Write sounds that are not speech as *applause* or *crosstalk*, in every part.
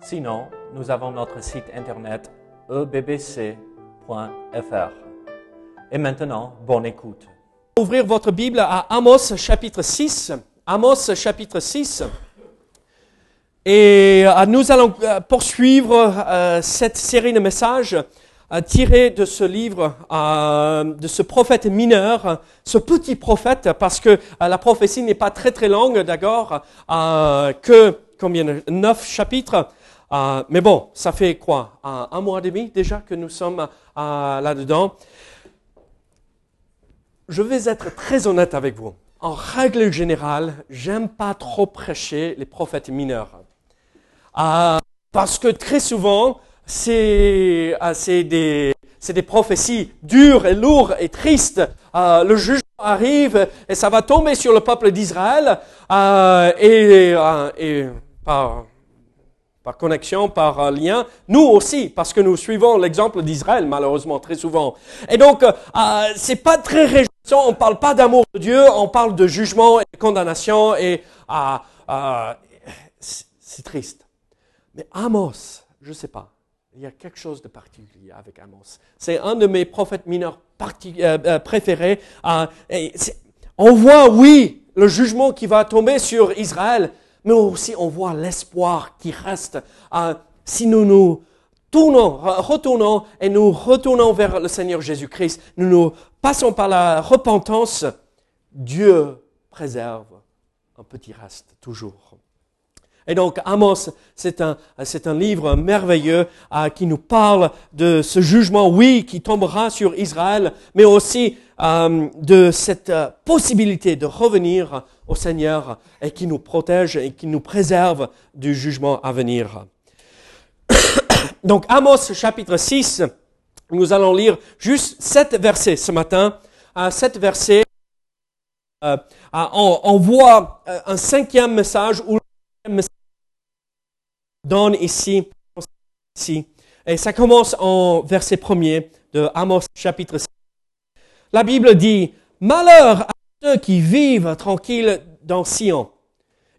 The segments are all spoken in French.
Sinon, nous avons notre site internet ebbc.fr. Et maintenant, bonne écoute. Ouvrir votre Bible à Amos chapitre 6. Amos chapitre 6. Et euh, nous allons euh, poursuivre euh, cette série de messages tirés de ce livre, de ce prophète mineur, ce petit prophète, parce que la prophétie n'est pas très très longue, d'accord, que combien neuf chapitres. Mais bon, ça fait quoi? Un mois et demi déjà que nous sommes là-dedans. Je vais être très honnête avec vous. En règle générale, j'aime pas trop prêcher les prophètes mineurs. Parce que très souvent, c'est des, des prophéties dures et lourdes et tristes. Le jugement arrive et ça va tomber sur le peuple d'Israël et, et par, par connexion, par lien, nous aussi, parce que nous suivons l'exemple d'Israël malheureusement très souvent. Et donc, euh, c'est pas très réjouissant. On parle pas d'amour de Dieu, on parle de jugement et de condamnation et c'est triste. Mais Amos, je sais pas, il y a quelque chose de particulier avec Amos. C'est un de mes prophètes mineurs euh, euh, préférés. Euh, on voit, oui, le jugement qui va tomber sur Israël, mais aussi on voit l'espoir qui reste. si nous nous tournons, retournons et nous retournons vers le Seigneur Jésus-Christ, nous nous passons par la repentance, Dieu préserve un petit reste toujours. Et donc Amos, c'est un, c'est un livre merveilleux euh, qui nous parle de ce jugement, oui, qui tombera sur Israël, mais aussi euh, de cette euh, possibilité de revenir au Seigneur et qui nous protège et qui nous préserve du jugement à venir. *coughs* donc Amos chapitre 6, nous allons lire juste sept versets ce matin. sept versets, on, on, voit un cinquième message ou donne ici, ici. Et ça commence en verset premier de Amos chapitre 6. La Bible dit, Malheur à ceux qui vivent tranquilles dans Sion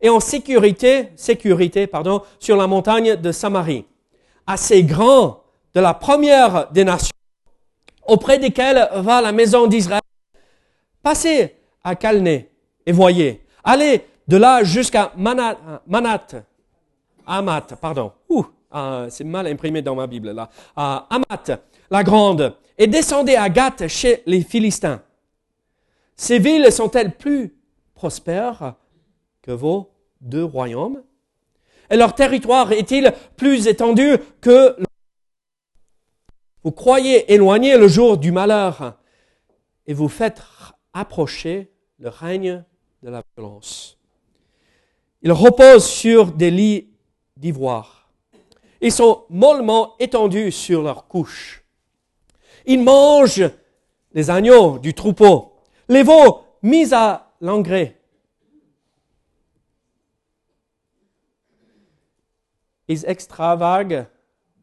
et en sécurité, sécurité, pardon, sur la montagne de Samarie, ces grands de la première des nations, auprès desquels va la maison d'Israël. Passez à Calné et voyez. Allez de là jusqu'à Manat, Manat Amat, pardon. Ouh, ah, c'est mal imprimé dans ma Bible là. Amat, la grande, et descendez à Gath chez les Philistins. Ces villes sont-elles plus prospères que vos deux royaumes? Et leur territoire est-il plus étendu que vous croyez éloigner le jour du malheur et vous faites approcher le règne de la violence. Ils reposent sur des lits d'ivoire. Ils sont mollement étendus sur leurs couches. Ils mangent les agneaux du troupeau, les veaux mis à l'engrais. Ils extravaguent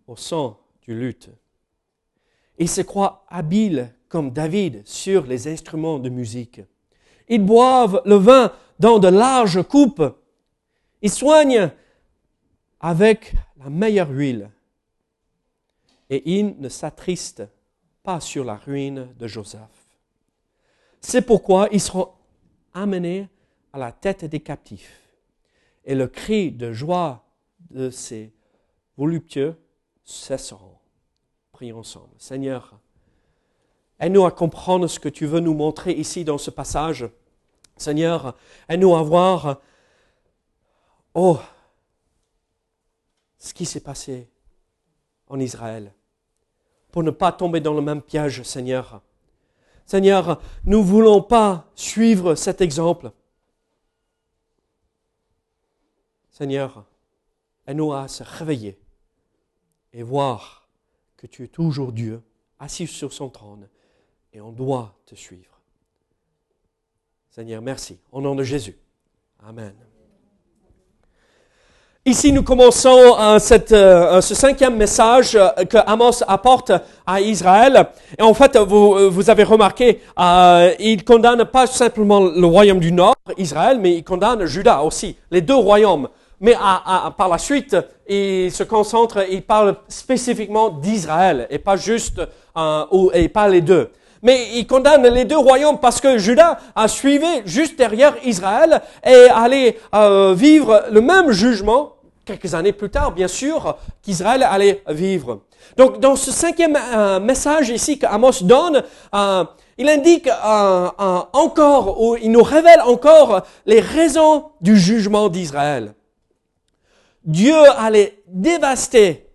au son du luth. Ils se croient habiles comme David sur les instruments de musique. Ils boivent le vin dans de larges coupes. Ils soignent avec la meilleure huile. Et il ne s'attriste pas sur la ruine de Joseph. C'est pourquoi ils seront amenés à la tête des captifs. Et le cri de joie de ces voluptueux cesseront. Prions ensemble. Seigneur, aide-nous à comprendre ce que tu veux nous montrer ici dans ce passage. Seigneur, aide-nous à voir, oh, ce qui s'est passé en Israël, pour ne pas tomber dans le même piège, Seigneur. Seigneur, nous ne voulons pas suivre cet exemple. Seigneur, aide-nous à se réveiller et voir que tu es toujours Dieu, assis sur son trône, et on doit te suivre. Seigneur, merci. Au nom de Jésus. Amen. Ici, nous commençons euh, cette, euh, ce cinquième message euh, que Amos apporte à Israël. Et en fait, vous, vous avez remarqué, il condamne pas simplement le royaume du Nord, Israël, mais il condamne Juda aussi, les deux royaumes. Mais à, à, par la suite, il se concentre, il parle spécifiquement d'Israël et pas juste, ou, et pas les deux. Mais il condamne les deux royaumes parce que Juda a suivi juste derrière Israël et allait vivre le même jugement quelques années plus tard, bien sûr, qu'Israël allait vivre. Donc, dans ce cinquième euh, message ici qu'Amos donne, euh, il indique euh, encore, ou il nous révèle encore les raisons du jugement d'Israël. Dieu allait dévaster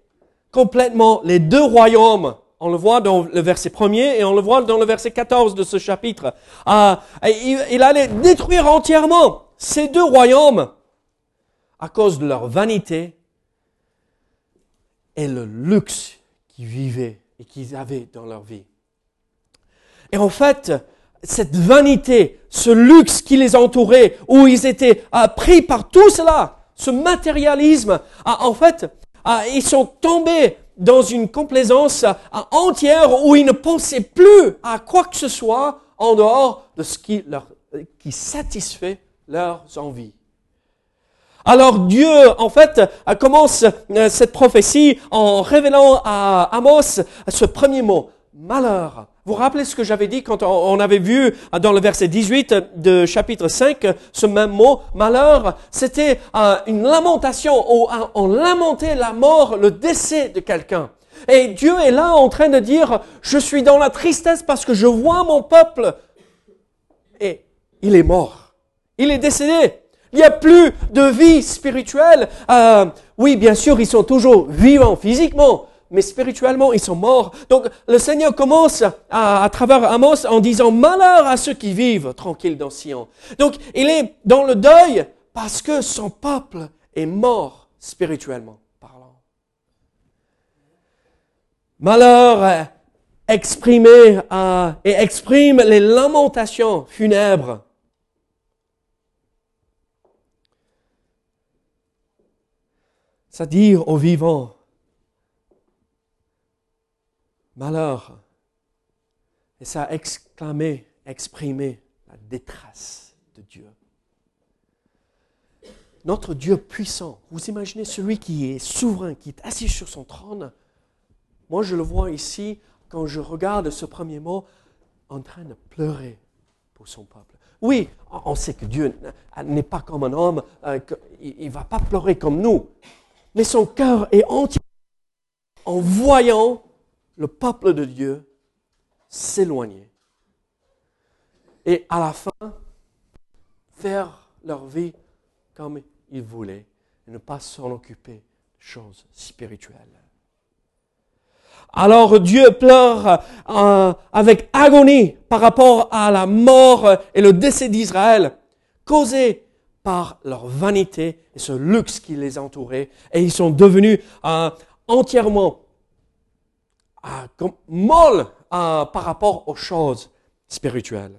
complètement les deux royaumes. On le voit dans le verset premier et on le voit dans le verset 14 de ce chapitre. il allait détruire entièrement ces deux royaumes à cause de leur vanité et le luxe qu'ils vivaient et qu'ils avaient dans leur vie. Et en fait, cette vanité, ce luxe qui les entourait, où ils étaient pris par tout cela, ce matérialisme, en fait, ils sont tombés dans une complaisance entière où ils ne pensaient plus à quoi que ce soit en dehors de ce qui, leur, qui satisfait leurs envies. Alors Dieu, en fait, commence euh, cette prophétie en révélant à Amos ce premier mot, malheur. Vous vous rappelez ce que j'avais dit quand on avait vu dans le verset 18 de chapitre 5 ce même mot, malheur, c'était euh, une lamentation, on lamentait la mort, le décès de quelqu'un. Et Dieu est là en train de dire, je suis dans la tristesse parce que je vois mon peuple. Et il est mort. Il est décédé. Il n'y a plus de vie spirituelle. Euh, oui, bien sûr, ils sont toujours vivants physiquement, mais spirituellement, ils sont morts. Donc, le Seigneur commence à, travers Amos en disant malheur à ceux qui vivent tranquilles dans Sion. Donc, il est dans le deuil parce que son peuple est mort spirituellement parlant. Malheur exprimé et exprime les lamentations funèbres c'est-à-dire aux vivants. Malheur. Et ça a exclamé, exprimé la détresse de Dieu. Notre Dieu puissant, vous imaginez celui qui est souverain, qui est assis sur son trône. Moi, je le vois ici, quand je regarde ce premier mot, en train de pleurer pour son peuple. Oui, on sait que Dieu n'est pas comme un homme, euh, il ne va pas pleurer comme nous mais son cœur est entier en voyant le peuple de Dieu s'éloigner. Et à la fin, faire leur vie comme ils voulaient et ne pas s'en occuper de choses spirituelles. Alors Dieu pleure euh, avec agonie par rapport à la mort et le décès d'Israël causé par leur vanité et ce luxe qui les entourait, et ils sont devenus euh, entièrement euh, molles euh, par rapport aux choses spirituelles.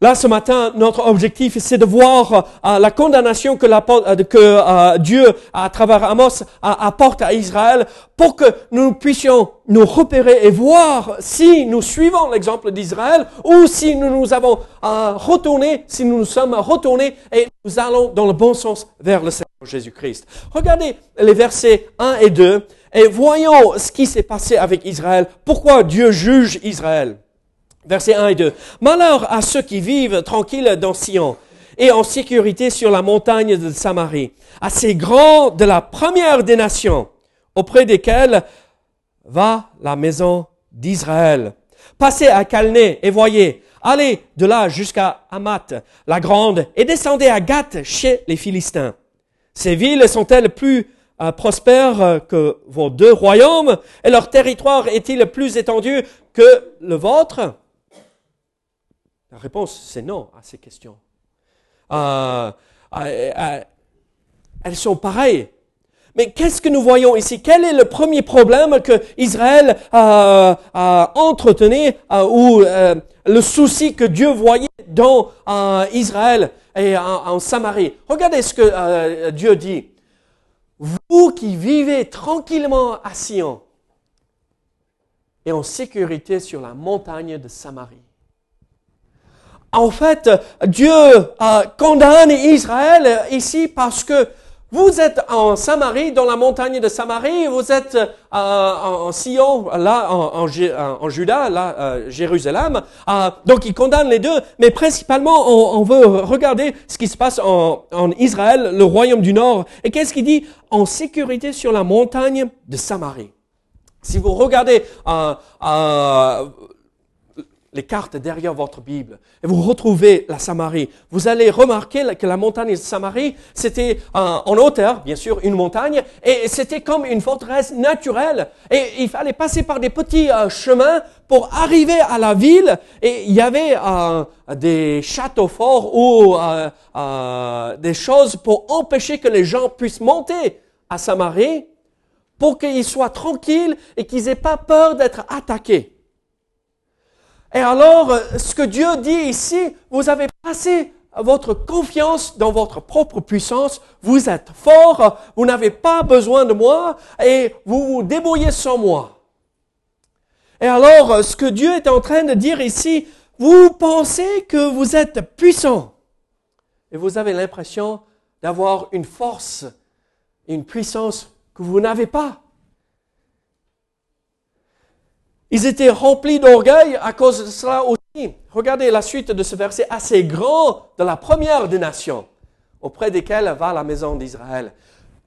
Là, ce matin, notre objectif, c'est de voir euh, la condamnation que, euh, euh, Dieu, à travers Amos, apporte à Israël pour que nous puissions nous repérer et voir si nous suivons l'exemple d'Israël ou si nous nous avons retourné, si nous nous sommes retournés et nous allons dans le bon sens vers le Seigneur Jésus-Christ. Regardez les versets 1 et 2 et voyons ce qui s'est passé avec Israël. Pourquoi Dieu juge Israël? Versets 1 et 2. Malheur à ceux qui vivent tranquilles dans Sion et en sécurité sur la montagne de Samarie, à ces grands de la première des nations, auprès desquels va la maison d'Israël. Passez à Calné et voyez, allez de là jusqu'à Hamath, la grande, et descendez à Gath chez les Philistins. Ces villes sont-elles plus euh, prospères que vos deux royaumes, et leur territoire est-il plus étendu que le vôtre? La réponse, c'est non à ces questions. Euh, elles sont pareilles. Mais qu'est-ce que nous voyons ici? Quel est le premier problème que Israël a, entretenu euh, ou euh, le souci que Dieu voyait dans Israël et en, en Samarie? Regardez ce que Dieu dit. Vous qui vivez tranquillement à Sion et en sécurité sur la montagne de Samarie. En fait, Dieu euh, condamne Israël ici parce que vous êtes en Samarie, dans la montagne de Samarie, vous êtes euh, en Sion, là, en, en, Ju- en Juda, là, euh, Jérusalem. Euh, donc, il condamne les deux, mais principalement, on, on veut regarder ce qui se passe en, en Israël, le royaume du Nord. Et qu'est-ce qu'il dit? En sécurité sur la montagne de Samarie. Si vous regardez euh, euh, les cartes derrière votre Bible et vous retrouvez la Samarie, vous allez remarquer que la montagne de Samarie, c'était en hauteur, bien sûr, une montagne, et c'était comme une forteresse naturelle. Et il fallait passer par des petits euh, chemins pour arriver à la ville. Et il y avait euh, des châteaux forts ou euh, des choses pour empêcher que les gens puissent monter à Samarie pour qu'ils soient tranquilles et qu'ils n'aient pas peur d'être attaqués. Et alors, euh, ce que Dieu dit ici, vous avez passé votre confiance dans votre propre puissance, vous êtes fort, vous n'avez pas besoin de moi et vous vous débrouillez sans moi. Et alors, euh, ce que Dieu est en train de dire ici, vous pensez que vous êtes puissant et vous avez l'impression d'avoir une force, une puissance que vous n'avez pas. Ils étaient remplis d'orgueil à cause de cela aussi. Regardez la suite de ce verset assez grand de la première des nations, auprès desquelles va la maison d'Israël.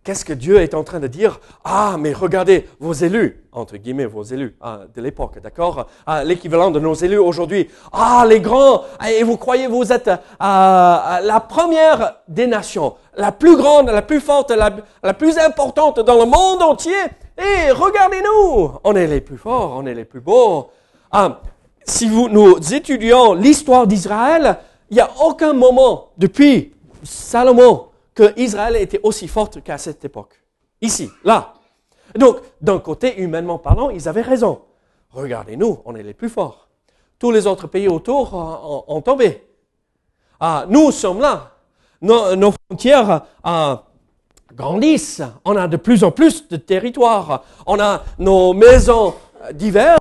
Qu'est-ce que Dieu est en train de dire? Ah, mais regardez vos élus, entre guillemets vos élus ah, de l'époque, d'accord? Ah, L'équivalent de nos élus aujourd'hui. Ah, les grands, et vous croyez vous êtes ah, la première des nations, la plus grande, la plus forte, la, la plus importante dans le monde entier. Et regardez-nous, on est les plus forts, on est les plus beaux. Ah, si vous, nous étudions l'histoire d'Israël, il n'y a aucun moment depuis Salomon que Israël était aussi forte qu'à cette époque. Ici, là. Donc, d'un côté, humainement parlant, ils avaient raison. Regardez-nous, on est les plus forts. Tous les autres pays autour ont, tombé. Ah, nous sommes là. Nos, frontières ah, grandissent. On a de plus en plus de territoire. On a nos maisons d'hiver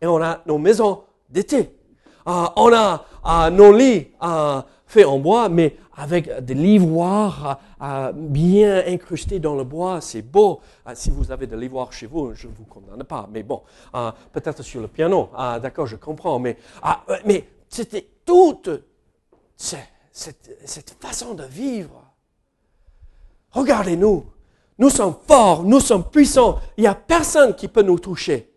et on a nos maisons d'été. Ah, on a nos lits faits en bois, mais avec des l'ivoire bien incrusté dans le bois, c'est beau. Ah, si vous avez de l'ivoire chez vous, je ne vous condamne pas, mais bon, ah, peut-être sur le piano, ah, d'accord, je comprends, mais, euh, mais c'était toute cette façon de vivre. Regardez-nous, nous sommes forts, nous sommes puissants, il n'y a personne qui peut nous toucher.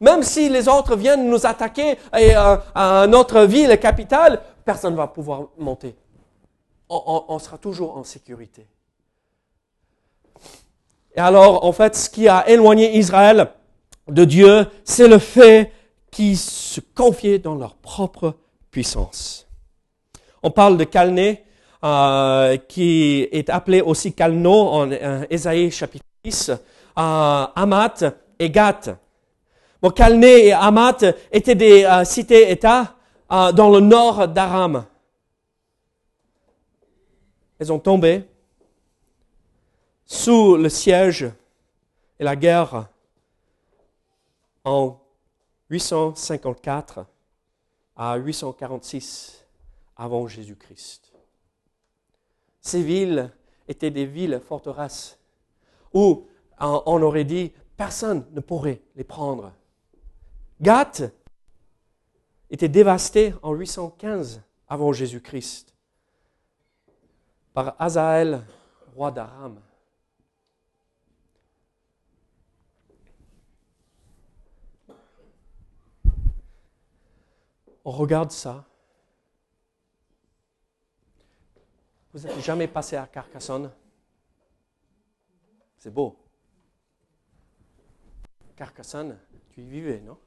Même si les autres viennent nous attaquer et, euh, à notre ville capitale, personne ne va pouvoir monter. On, sera toujours en sécurité. Et alors, en fait, ce qui a éloigné Israël de Dieu, c'est le fait qu'ils se confiaient dans leur propre puissance. On parle de Calné, euh, qui est appelé aussi Calno en euh, chapitre 10, euh, Hamath et Gath. Bon, Calné et Hamath étaient des euh, cités-États euh, dans le nord d'Aram. Elles ont tombé sous le siège et la guerre en 854 à 846 avant Jésus-Christ. Ces villes étaient des villes forteresses où on aurait dit personne ne pourrait les prendre. Gath était dévasté en 815 avant Jésus-Christ par Azaël, roi d'Aram. On regarde ça. Vous n'êtes jamais passé à Carcassonne? C'est beau. Carcassonne, tu y vivais, non?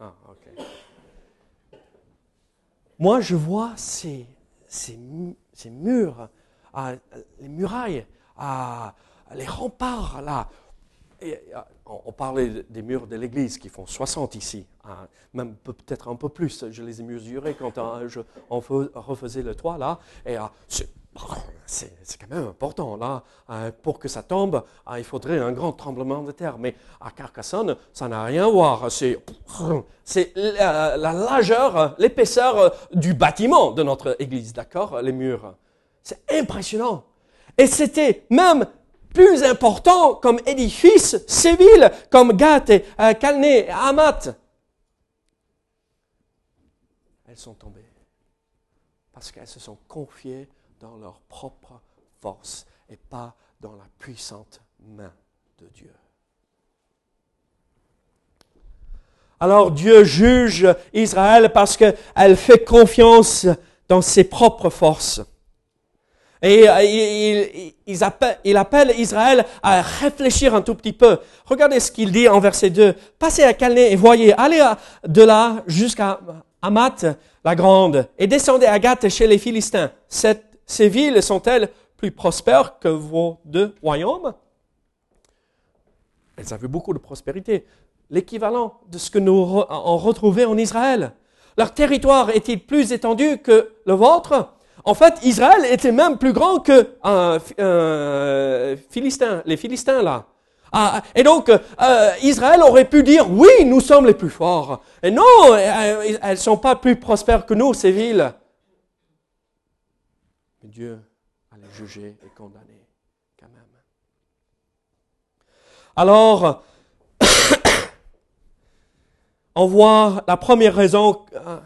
Ah, ok. Moi, je vois ces, ces, ces murs, ah, les murailles, ah, les remparts là. Euh, on, parlait des murs de l'église qui font 60 ici, hein, même peut- peut-être un peu plus. Je les ai mesurés quand euh, je- on refaisait le toit là. C'est c'est quand même important là. Euh, pour que ça tombe, euh, il faudrait un grand tremblement de terre. Mais à Carcassonne, ça n'a rien à voir. C'est la, la largeur, l'épaisseur du bâtiment de notre église, d'accord Les murs. C'est impressionnant. Et c'était même plus important comme édifice civil, comme Gath et euh, Calné et Amat. Elles sont tombées parce qu'elles se sont confiées dans leur propre force et pas dans la puissante main de Dieu. Alors Dieu juge Israël parce qu'elle fait confiance dans ses propres forces. Et euh, il, appelle, Israël à réfléchir un tout petit peu. Regardez ce qu'il dit en verset 2. Passez à Calné et voyez, allez de là jusqu'à Hamath, la grande, et descendez à Gath chez les Philistins. Ces villes sont-elles plus prospères que vos deux royaumes? Elles avaient beaucoup de prospérité. L'équivalent de ce que nous re- en retrouvait en Israël. Leur territoire est-il plus étendu que le vôtre? En fait, Israël était même plus grand que un Philistin, les Philistins là. Ah, et donc, euh, Israël aurait pu dire, oui, nous sommes les plus forts. Et non, euh, elles ne sont pas plus prospères que nous, ces villes. Mais Dieu allait juger et condamner quand même. Alors, *coughs* on voit la première raison euh,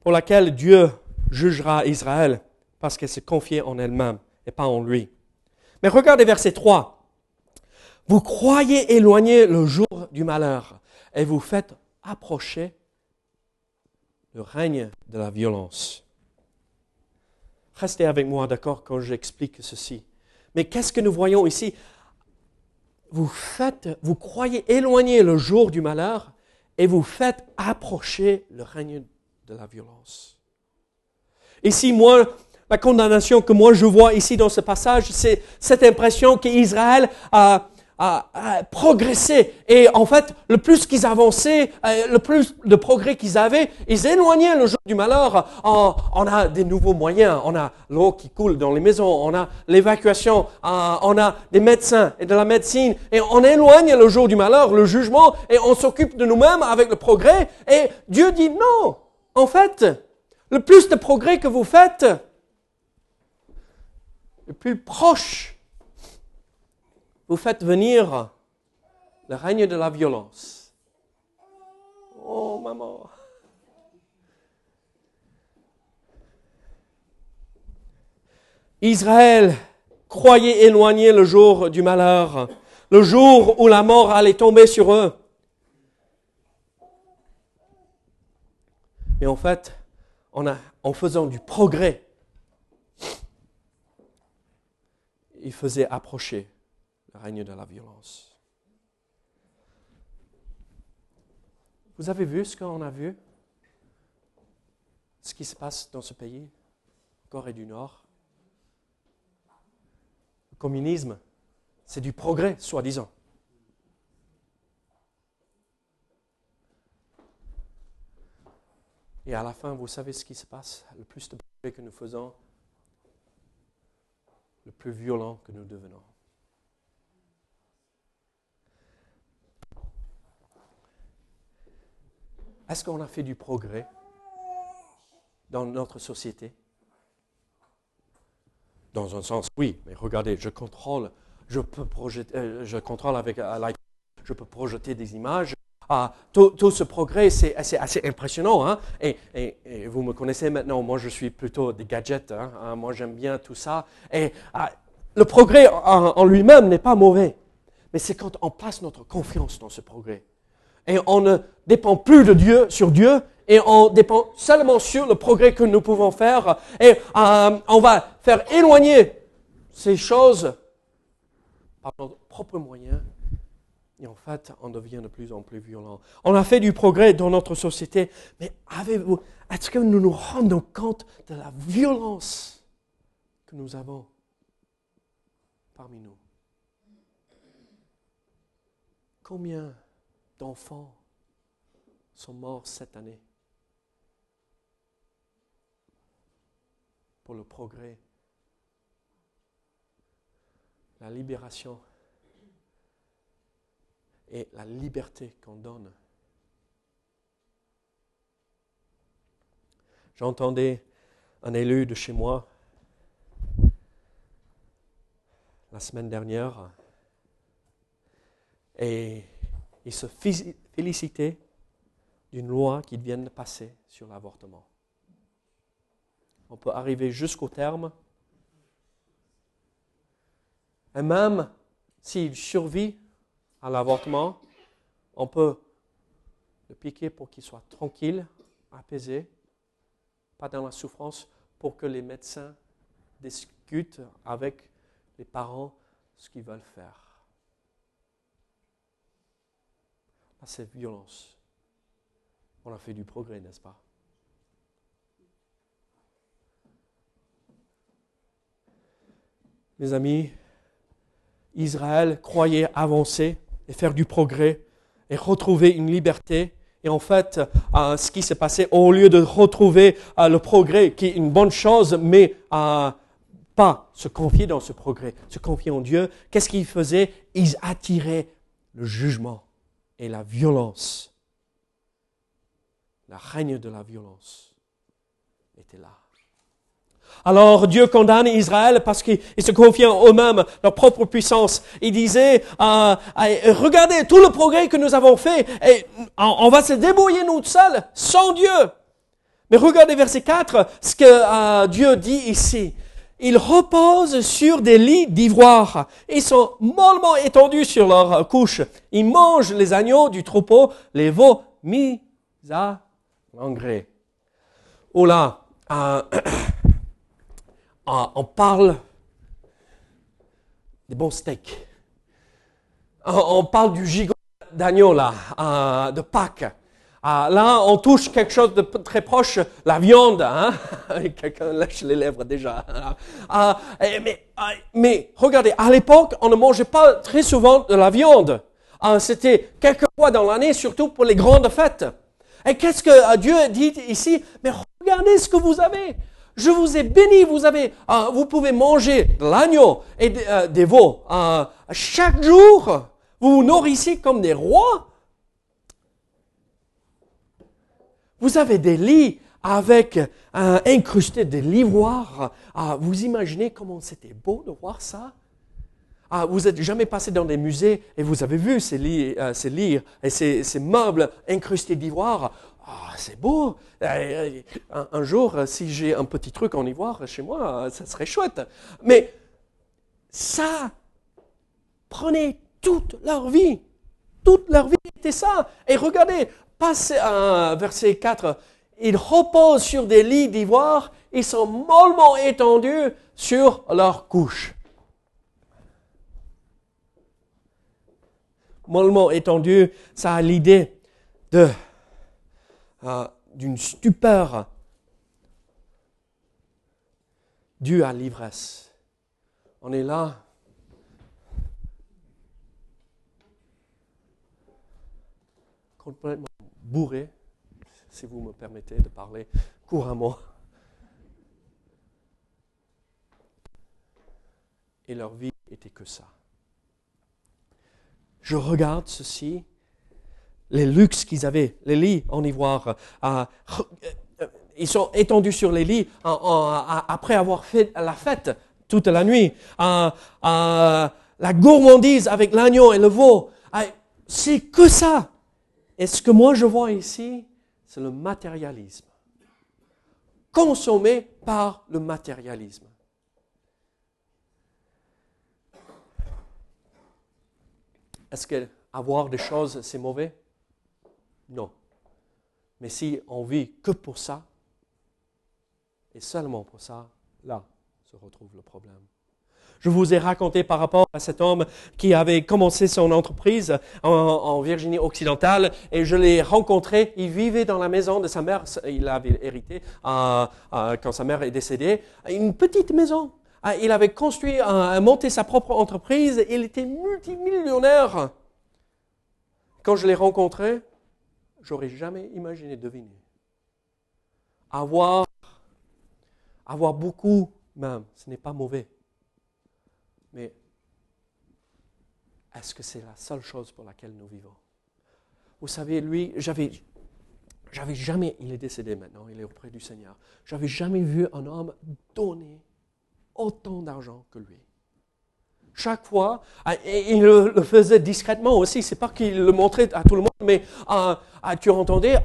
pour laquelle Dieu jugera Israël, parce qu'elle s'est confiée en elle-même et pas en lui. Mais regardez verset 3. Vous croyez éloigner le jour du malheur et vous faites approcher le règne de la violence. Restez avec moi, d'accord, quand j'explique ceci. Mais qu'est-ce que nous voyons ici? Vous faites, vous croyez éloigner le jour du malheur et vous faites approcher le règne de la violence. Ici, moi, la condamnation que moi je vois ici dans ce passage, c'est cette impression qu'Israël a, a progressé. Et en fait, le plus qu'ils avançaient, euh, le plus de progrès qu'ils avaient, ils éloignaient le jour du malheur. On, on a des nouveaux moyens. On a l'eau qui coule dans les maisons. On a l'évacuation. euh, on a des médecins et de la médecine. Et on éloigne le jour du malheur, le jugement, et on s'occupe de nous-mêmes avec le progrès. Et Dieu dit non. En fait, le plus de progrès que vous faites, le plus proche vous faites venir le règne de la violence. Oh, maman. Israël croyait éloigner le jour du malheur, le jour où la mort allait tomber sur eux. Mais en fait, en faisant du progrès, il faisait approcher règne de la violence. Vous avez vu ce qu'on a vu? Ce qui se passe dans ce pays, Corée du Nord Le communisme, c'est du progrès, soi-disant. Et à la fin, vous savez ce qui se passe? Le plus de progrès que nous faisons, le plus violent que nous devenons. Est-ce qu'on a fait du progrès dans notre société? Dans un sens, oui, mais regardez, je contrôle, je peux projeter, euh, je contrôle avec l'iPhone, je peux projeter des images. Ah, tout, ce progrès, c'est assez, assez impressionnant. Hein? Et, vous me connaissez maintenant, moi je suis plutôt des gadgets, hein, hein, moi j'aime bien tout ça. Et ah, le progrès en lui-même n'est pas mauvais, mais c'est quand on place notre confiance dans ce progrès et on ne dépend plus de Dieu, sur Dieu, et on dépend seulement sur le progrès que nous pouvons faire, et euh, on va faire éloigner ces choses par nos propres moyens, et en fait, on devient de plus en plus violent. On a fait du progrès dans notre société, mais avez-vous, est-ce que nous nous rendons compte de la violence que nous avons parmi nous? Combien d'enfants sont morts cette année pour le progrès, la libération et la liberté qu'on donne. J'entendais un élu de chez moi la semaine dernière et il se félicitait d'une loi qui vient de passer sur l'avortement. On peut arriver jusqu'au terme. Et même s'il survit à l'avortement, on peut le piquer pour qu'il soit tranquille, apaisé, pas dans la souffrance, pour que les médecins discutent avec les parents ce qu'ils veulent faire. Là, c'est violence. On a fait du progrès, n'est-ce pas? Mes amis, Israël croyait avancer et faire du progrès et retrouver une liberté. Et en fait, euh, ce qui s'est passé, au lieu de retrouver euh, le progrès, qui est une bonne chose, mais euh, pas se confier dans ce progrès, se confier en Dieu, qu'est-ce qu'ils faisaient Ils attiraient le jugement et la violence. La règne de la violence était là. Alors Dieu condamne Israël parce qu'ils se confiaient en eux-mêmes, leur propre puissance. Il disait, euh, regardez tout le progrès que nous avons fait et on va se débrouiller nous seuls, sans Dieu. Mais regardez verset 4, ce que euh, Dieu dit ici. Ils reposent sur des lits d'ivoire. Ils sont mollement étendus sur leur couche. Ils mangent les agneaux du troupeau, les veaux mis à l'engrais. Oh là, euh, *coughs* on parle des bons steaks. On parle du gigot d'agneau là, euh, de Pâques. Ah, là, on touche quelque chose de très proche, la viande. Hein? *laughs* Quelqu'un lèche les lèvres déjà. Ah, mais, ah, mais, regardez, à l'époque, on ne mangeait pas très souvent de la viande. C'était quelques fois dans l'année, surtout pour les grandes fêtes. Et qu'est-ce que euh, Dieu dit ici? Mais regardez ce que vous avez. Je vous ai béni, vous avez, vous pouvez manger de l'agneau et euh, des veaux. chaque jour, vous vous nourrissez comme des rois. Vous avez des lits avec un incrusté de l'ivoire. Ah, vous imaginez comment c'était beau de voir ça ah, vous n'êtes jamais passé dans des musées et vous avez vu ces lits, euh, ces lits et ces, meubles incrustés d'ivoire. Ah, c'est beau. Euh, un, un, jour, si j'ai un petit truc en ivoire chez moi, ça serait chouette. Mais ça prenait toute leur vie. Toute leur vie était ça. Et regardez, Passez à verset 4. Ils reposent sur des lits d'ivoire, ils sont mollement étendus sur leur couche. Mollement étendus, ça a l'idée euh, d'une stupeur due à l'ivresse. On est là, bourrés, si vous me permettez de parler couramment. Et leur vie était que ça. Je regarde ceci, les luxes qu'ils avaient, les lits en ivoire. Euh, ils sont étendus sur les lits après avoir fait la fête toute la nuit. La gourmandise avec l'agneau et le veau. c'est que ça. Et ce que moi je vois ici, c'est le matérialisme. Consommé par le matérialisme. Est-ce que avoir des choses, c'est mauvais? Non. Mais si on vit que pour ça, et seulement pour ça, là se retrouve le problème. Je vous ai raconté par rapport à cet homme qui avait commencé son entreprise en, Virginie occidentale et je l'ai rencontré. Il vivait dans la maison de sa mère. Il avait hérité euh, euh, quand sa mère est décédée. Une petite maison Ah, il avait construit, un, monté sa propre entreprise. Il était multimillionnaire. Quand je l'ai rencontré, j'aurais jamais imaginé deviner. Avoir, avoir beaucoup même, ce n'est pas mauvais. Mais est-ce que c'est la seule chose pour laquelle nous vivons? Vous savez, lui, j'avais, jamais, il est décédé maintenant, il est auprès du Seigneur. J'avais jamais vu un homme donner autant d'argent que lui. Chaque fois, ah, il le faisait discrètement aussi. C'est pas qu'il le montrait à tout le monde, mais ah, ah, tu entendais,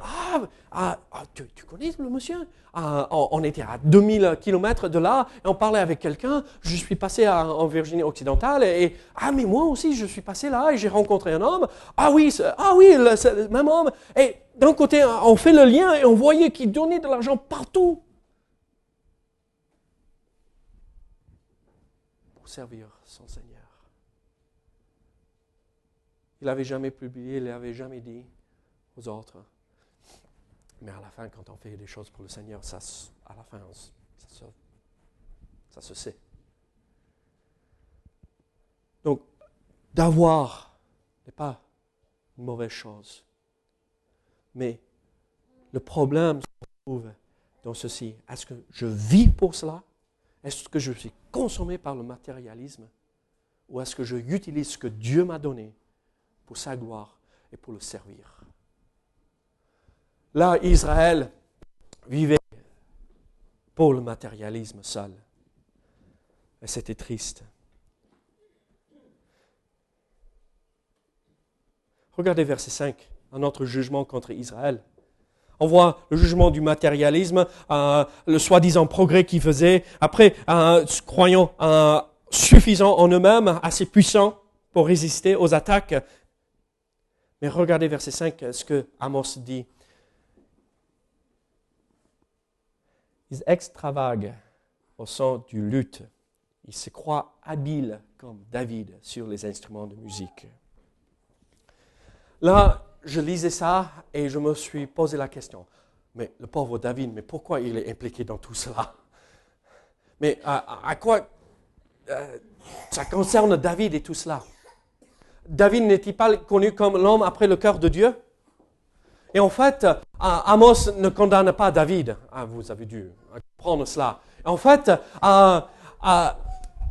ah, tu, connais le monsieur? On était à 2000 kilomètres de là et on parlait avec quelqu'un. Je suis passé en Virginie occidentale et, ah mais moi aussi je suis passé là et j'ai rencontré un homme. Ah oui, ah oui, le même homme. Et d'un côté, on fait le lien et on voyait qu'il donnait de l'argent partout. servir son Seigneur. Il n'avait jamais publié, il n'avait jamais dit aux autres. Mais à la fin, quand on fait des choses pour le Seigneur, à la fin, ça, se, ça se sait. Donc, d'avoir n'est pas une mauvaise chose. Mais le problème se trouve dans ceci. Est-ce que je vis pour cela? Est-ce que je suis consommé par le matérialisme? Ou est-ce que je utilise ce que Dieu m'a donné pour sa gloire et pour le servir? Là, Israël vivait pour le matérialisme seul. Et c'était triste. Regardez verset 5, un autre jugement contre Israël. On voit le jugement du matérialisme, euh, le soi-disant progrès qu'ils faisaient, après, euh, croyant euh, suffisant en eux-mêmes, assez puissants pour résister aux attaques. Mais regardez verset 5, ce que Amos dit. Ils extravaguent au son du luth. Ils se croient habiles comme David sur les instruments de musique. Là, je lisais ça et je me suis posé la question. Mais le pauvre David, mais pourquoi il est impliqué dans tout cela? Mais à, quoi euh, ça concerne David et tout cela David n'est-il pas connu comme l'homme après le cœur de Dieu? Et en fait, euh, Amos ne condamne pas David. Ah, vous avez dû comprendre cela. En fait, euh,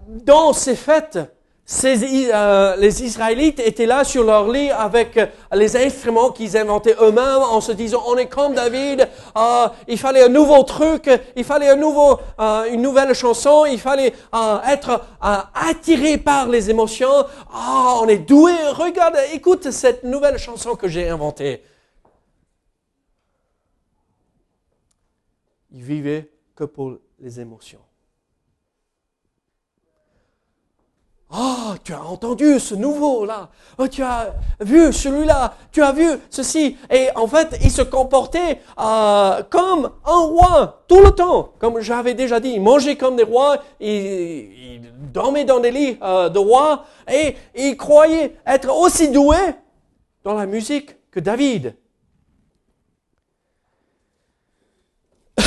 dans ces fêtes, euh, les Israélites étaient là sur leur lit avec euh, les instruments qu'ils inventaient eux-mêmes en se disant on est comme David, euh, il fallait un nouveau truc, il fallait un nouveau, une nouvelle chanson, il fallait être attiré par les émotions. Ah, on est doué, regarde, écoute cette nouvelle chanson que j'ai inventée. Ils vivaient que pour les émotions. Oh, tu as entendu ce nouveau-là. Oh, tu as vu celui-là. Tu as vu ceci. Et en fait, il se comportait euh, comme un roi tout le temps. Comme j'avais déjà dit, il mangeait comme des rois. Il, dormait dans des lits euh, de rois. Et il croyait être aussi doué dans la musique que David. *coughs*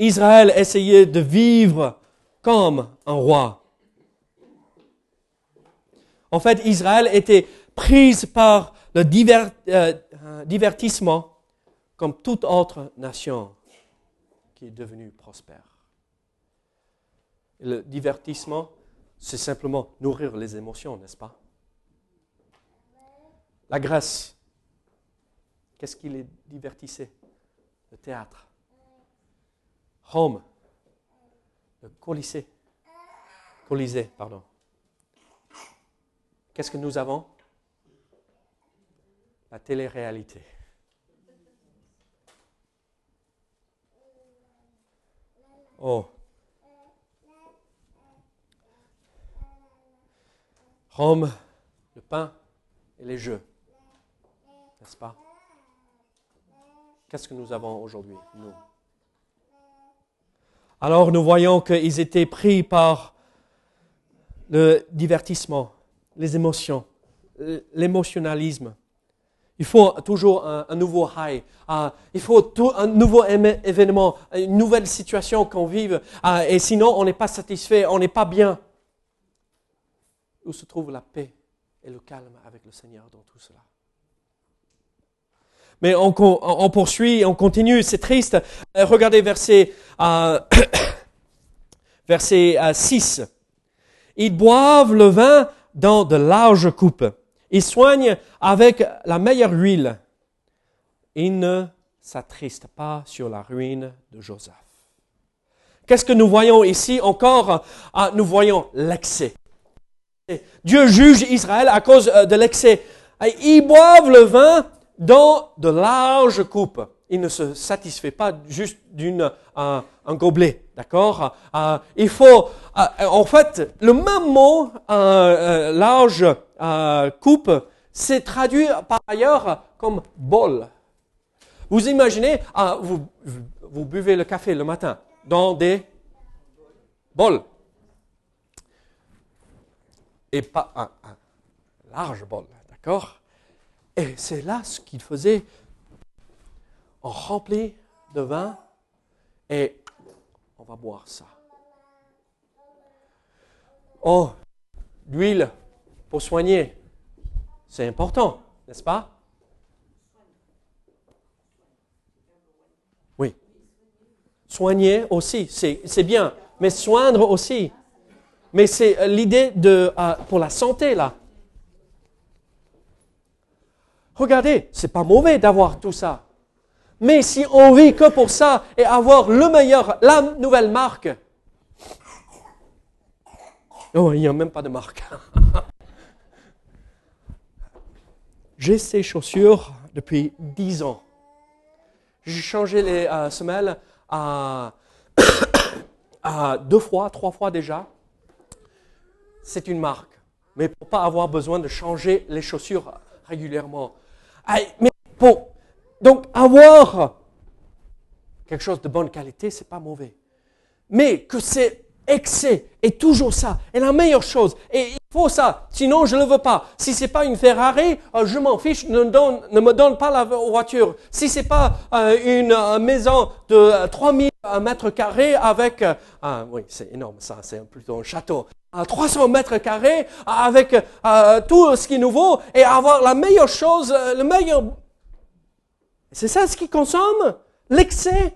Israël essayait de vivre comme un roi. En fait, Israël était prise par le euh, divertissement comme toute autre nation qui est devenue prospère. le divertissement, c'est simplement nourrir les émotions, n'est-ce pas? La Grèce, qu'est-ce qui les divertissait? Le théâtre. Rome, le Colisée. Colisée, pardon. Qu'est-ce que nous avons? La télé-réalité. Oh. Rome, le pain et les jeux. N'est-ce pas? Qu'est-ce que nous avons aujourd'hui, nous? Alors nous voyons qu'ils étaient pris par le divertissement, les émotions, l'émotionnalisme. Il faut toujours un, nouveau high. Il faut un nouveau événement, une nouvelle situation qu'on vive. Et sinon, on n'est pas satisfait, on n'est pas bien. Où se trouve la paix et le calme avec le Seigneur dans tout cela? Mais on, on poursuit, on continue, c'est triste. Euh, regardez verset, euh, *coughs* verset euh, 6. Ils boivent le vin dans de larges coupes. Ils soignent avec la meilleure huile. Ils ne s'attristent pas sur la ruine de Joseph. Qu'est-ce que nous voyons ici encore? Ah, Nous voyons l'excès. Dieu juge Israël à cause euh, de l'excès. Ils boivent le vin dans de larges coupes. Il ne se satisfait pas juste d'une un, gobelet, d'accord? Euh, Il faut, euh, en fait, le même mot, euh, large coupe, c'est traduit par ailleurs comme bol. Vous imaginez, vous, vous- buvez le café le matin dans des bols. Et pas un large bol, d'accord? Et c'est là ce qu'il faisait. On remplit de vin et on va boire ça. Oh, l'huile pour soigner, c'est important, n'est-ce pas? Oui. Soigner aussi, c'est bien, mais soindre aussi. Mais c'est euh, l'idée de euh, pour la santé là. Regardez, c'est pas mauvais d'avoir tout ça. Mais si on vit que pour ça et avoir le meilleur, la nouvelle marque. Oh, il n'y a même pas de marque. *laughs* J'ai ces chaussures depuis 10 ans. J'ai changé les euh, semelles à, *coughs* à deux fois, trois fois déjà. C'est une marque. Mais pour pas avoir besoin de changer les chaussures régulièrement. Mais donc avoir quelque chose de bonne qualité, c'est pas mauvais. Mais que c'est excès et toujours ça est la meilleure chose. Et faut ça, sinon je ne le veux pas. Si c'est pas une Ferrari, euh, je m'en fiche, ne, me donne pas la voiture. Si c'est pas euh, une euh, maison de euh, 3000 mètres carrés avec, ah, oui c'est énorme ça, c'est plutôt un château, à 300 mètres carrés avec tout ce qui est nouveau et avoir la meilleure chose, le meilleur. C'est ça ce qui consomme? L'excès?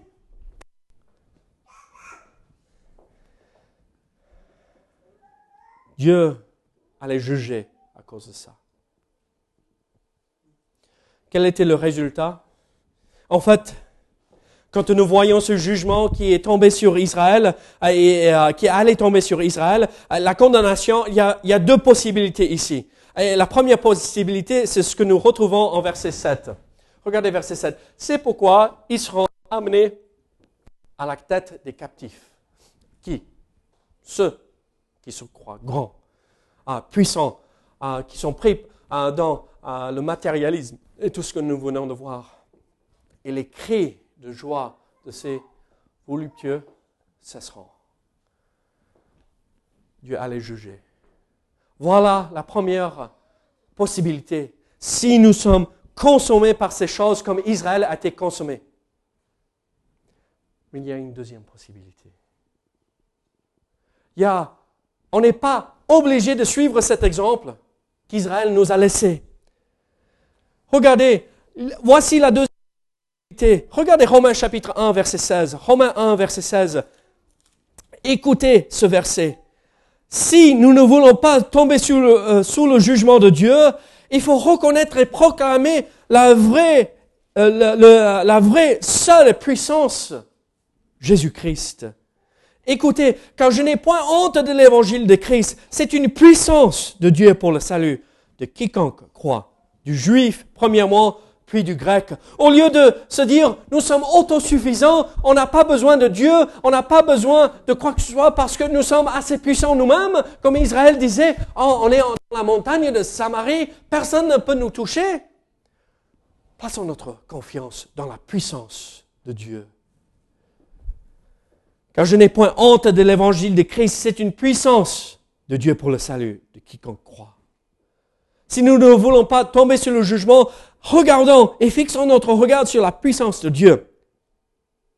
Dieu allait juger à cause de ça. Quel était le résultat? En fait, quand nous voyons ce jugement qui est tombé sur Israël euh, et euh, qui allait tomber sur Israël, euh, la condamnation, il y a, deux possibilités ici. La première possibilité, c'est ce que nous retrouvons en verset 7. Regardez verset 7. C'est pourquoi ils seront amenés à la tête des captifs. Qui? Ceux qui se croient grands, puissants, ah, qui sont pris ah, dans ah, le matérialisme et tout ce que nous venons de voir. Et les cris de joie de ces voluptueux cesseront. Dieu allait juger. Voilà la première possibilité. Si nous sommes consommés par ces choses comme Israël a été consommé. Mais il y a une deuxième possibilité. Il y a, on n'est pas obligé de suivre cet exemple qu'Israël nous a laissé. Regardez, voici la deuxième. Regardez Romains chapitre 1, verset 16. Romains 1, verset 16. Écoutez ce verset. Si nous ne voulons pas tomber sous le, euh, sous le jugement de Dieu, il faut reconnaître et proclamer la vraie, euh, la vraie seule puissance, Jésus-Christ. Écoutez, car je n'ai point honte de l'évangile de Christ. C'est une puissance de Dieu pour le salut de quiconque croit, du juif premièrement, puis du grec. Au lieu de se dire, nous sommes autosuffisants, on n'a pas besoin de Dieu, on n'a pas besoin de quoi que ce soit parce que nous sommes assez puissants nous-mêmes, comme Israël disait, Oh, on est dans la montagne de Samarie, personne ne peut nous toucher. Plaçons notre confiance dans la puissance de Dieu. Car je n'ai point honte de l'évangile de Christ, c'est une puissance de Dieu pour le salut de quiconque croit. Si nous ne voulons pas tomber sur le jugement, regardons et fixons notre regard sur la puissance de Dieu,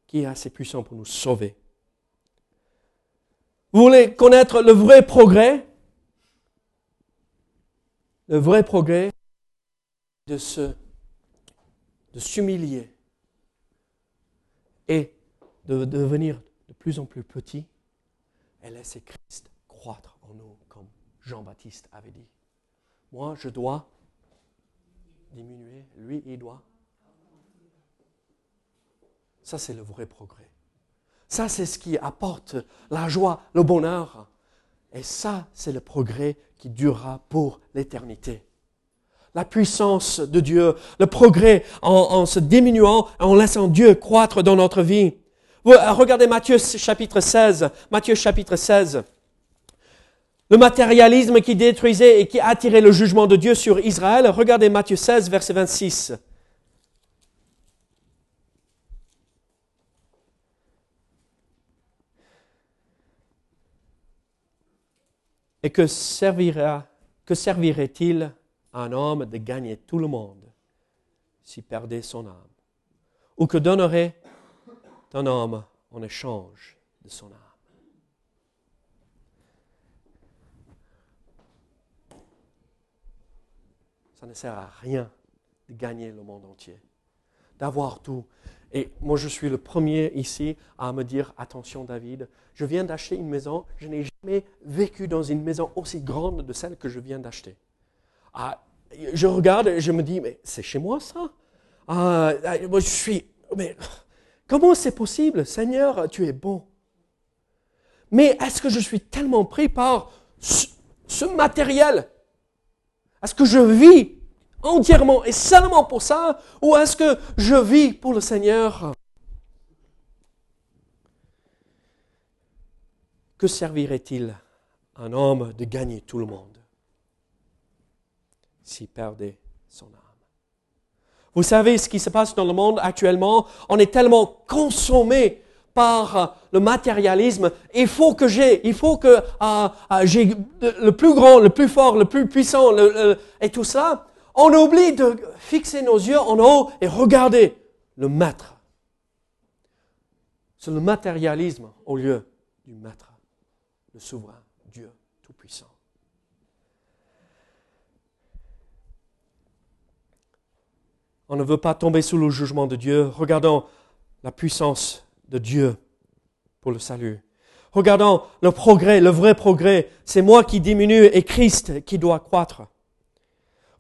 qui est assez puissant pour nous sauver. Vous voulez connaître le vrai progrès? Le vrai progrès de se, de s'humilier et de devenir de plus en plus petit et laisser Christ croître en nous, comme Jean-Baptiste avait dit. Moi, je dois diminuer, lui, il doit. Ça, c'est le vrai progrès. Ça, c'est ce qui apporte la joie, le bonheur. Et ça, c'est le progrès qui durera pour l'éternité. La puissance de Dieu, le progrès en, en, se diminuant, en laissant Dieu croître dans notre vie. Regardez Matthieu chapitre 16. Matthieu chapitre 16. Le matérialisme qui détruisait et qui attirait le jugement de Dieu sur Israël. Regardez Matthieu 16, verset 26. Et que servira, que servirait-il à un homme de gagner tout le monde s'il perdait son âme? Ou que donnerait un homme en échange de son âme Ça ne sert à rien de gagner le monde entier, d'avoir tout. Et moi, je suis le premier ici à me dire, attention David, je viens d'acheter une maison, je n'ai jamais vécu dans une maison aussi grande de celle que je viens d'acheter. Ah, je regarde et je me dis, mais c'est chez moi ça? Ah, Moi, je suis... Mais comment c'est possible? Seigneur, tu es bon. Mais est-ce que je suis tellement pris par ce, matériel? Est-ce que je vis entièrement et seulement pour ça? Ou est-ce que je vis pour le Seigneur? Que servirait-il un homme de gagner tout le monde s'il perdait son âme? Vous savez ce qui se passe dans le monde actuellement? On est tellement consommé par le matérialisme. Il faut que j'ai, il faut que euh, euh, j'ai le plus grand, le plus fort, le plus puissant, et tout ça. On oublie de fixer nos yeux en haut et regarder le maître. C'est le matérialisme au lieu du maître, le souverain, Dieu Tout-Puissant. On ne veut pas tomber sous le jugement de Dieu. Regardons la puissance de Dieu pour le salut. Regardons le progrès, le vrai progrès. C'est moi qui diminue et Christ qui doit croître.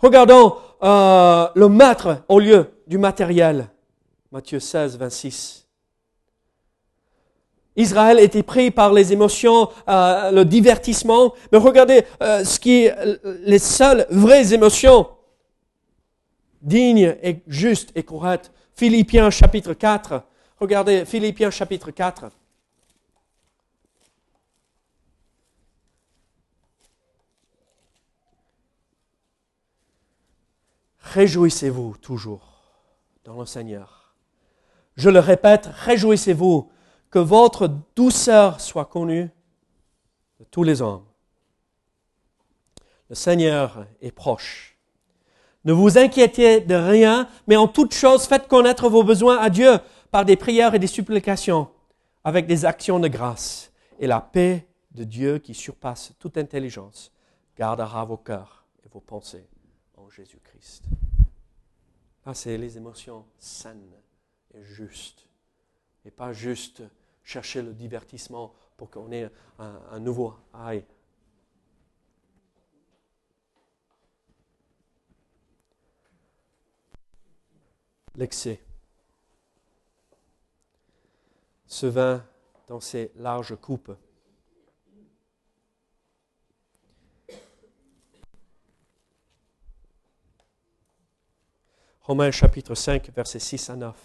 Regardons euh, le maître au lieu du matériel. Matthieu 16, 26. Israël était pris par les émotions, euh, le divertissement, mais regardez euh, ce qui les seules vraies émotions dignes et justes et correctes. Philippiens chapitre 4. Regardez Philippiens chapitre 4. Réjouissez-vous toujours dans le Seigneur. Je le répète, réjouissez-vous que votre douceur soit connue de tous les hommes. Le Seigneur est proche. Ne vous inquiétez de rien, mais en toute chose, faites connaître vos besoins à Dieu par des prières et des supplications, avec des actions de grâce. Et la paix de Dieu qui surpasse toute intelligence gardera vos cœurs et vos pensées en Jésus-Christ. Ah, c'est les émotions saines et justes. Et pas juste chercher le divertissement pour qu'on ait un, nouveau high. L'excès. Ce vin dans ces larges coupes Romains chapitre 5, versets 6 à 9.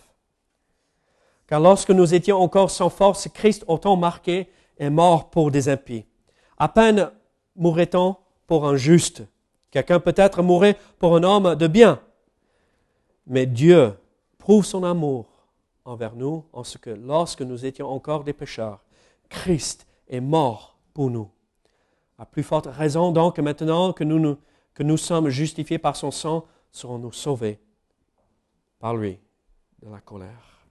Car lorsque nous étions encore sans force, Christ, autant marqué, est mort pour des impies. À peine mourrait-on pour un juste. Quelqu'un peut-être mourrait pour un homme de bien. Mais Dieu prouve son amour envers nous en ce que lorsque nous étions encore des pécheurs, Christ est mort pour nous. À plus forte raison donc maintenant que nous que nous sommes justifiés par son sang, serons-nous sauvés par lui de la colère.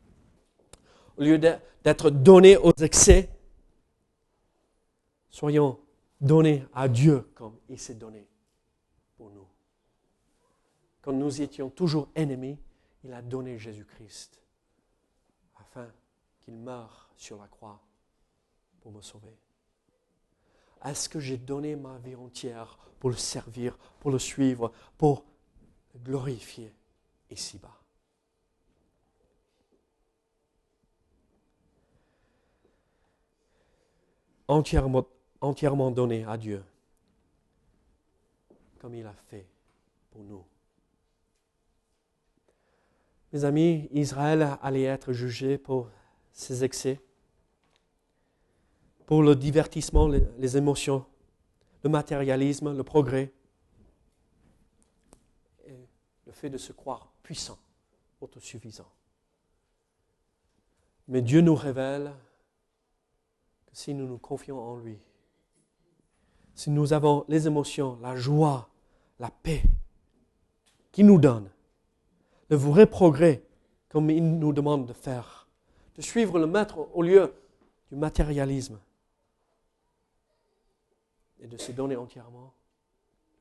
Au lieu d'être donnés aux excès, soyons donnés à Dieu comme il s'est donné pour nous. Quand nous étions toujours ennemis, il a donné Jésus-Christ afin qu'il meure sur la croix pour me sauver. Est-ce que j'ai donné ma vie entière pour le servir, pour le suivre, pour le glorifier ici-bas? Entièrement, entièrement donné à Dieu, comme il a fait pour nous. Mes amis, Israël allait être jugé pour ses excès, pour le divertissement, les, émotions, le matérialisme, le progrès, et le fait de se croire puissant, autosuffisant. Mais Dieu nous révèle que si nous nous confions en lui, si nous avons les émotions, la joie, la paix qu'il nous donne, le vrai progrès comme il nous demande de faire, de suivre le Maître au lieu du matérialisme et de se donner entièrement,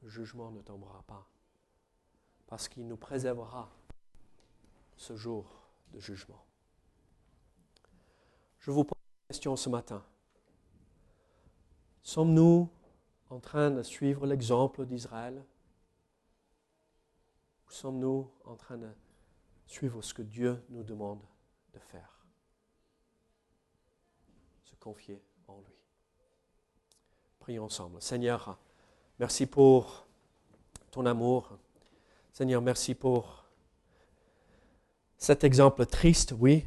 le jugement ne tombera pas parce qu'il nous préservera ce jour de jugement. Je vous pose une question ce matin. Sommes-nous en train de suivre l'exemple d'Israël Ou sommes-nous en train de suivre ce que Dieu nous demande de faire? Se confier en lui. Prions ensemble. Seigneur, merci pour ton amour. Seigneur, merci pour cet exemple triste, oui,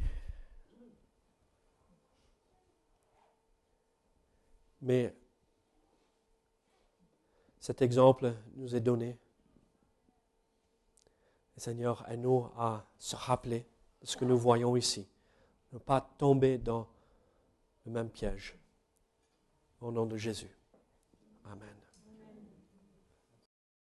mais cet exemple nous est donné. Seigneur, aide-nous à se rappeler ce que nous voyons ici, ne pas tomber dans le même piège. Au nom de Jésus. Amen.